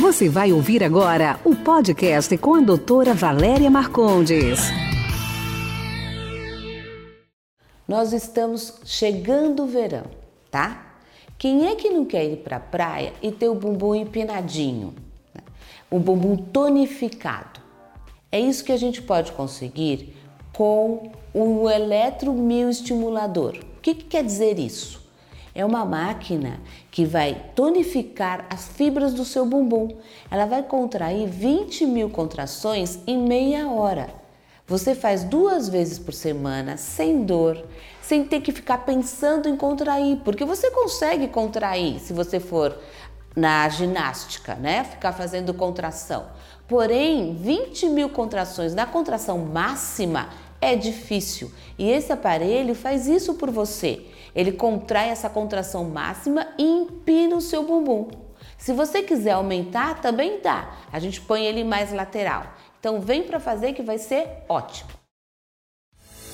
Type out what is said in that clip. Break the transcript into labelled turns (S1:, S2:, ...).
S1: Você vai ouvir agora o podcast com a doutora Valéria Marcondes.
S2: Nós estamos chegando o verão, tá? Quem é que não quer ir para a praia e ter o bumbum empinadinho? O bumbum tonificado. É isso que a gente pode conseguir com o eletromioestimulador. O que, que quer dizer isso? É uma máquina que vai tonificar as fibras do seu bumbum. Ela vai contrair 20 mil contrações em meia hora. Você faz duas vezes por semana, sem dor, sem ter que ficar pensando em contrair, porque você consegue contrair se você for na ginástica, né? Ficar fazendo contração. Porém, 20 mil contrações na contração máxima é difícil e esse aparelho faz isso por você. Ele contrai essa contração máxima e empina o seu bumbum. Se você quiser aumentar, também dá. A gente põe ele mais lateral. Então vem para fazer que vai ser ótimo.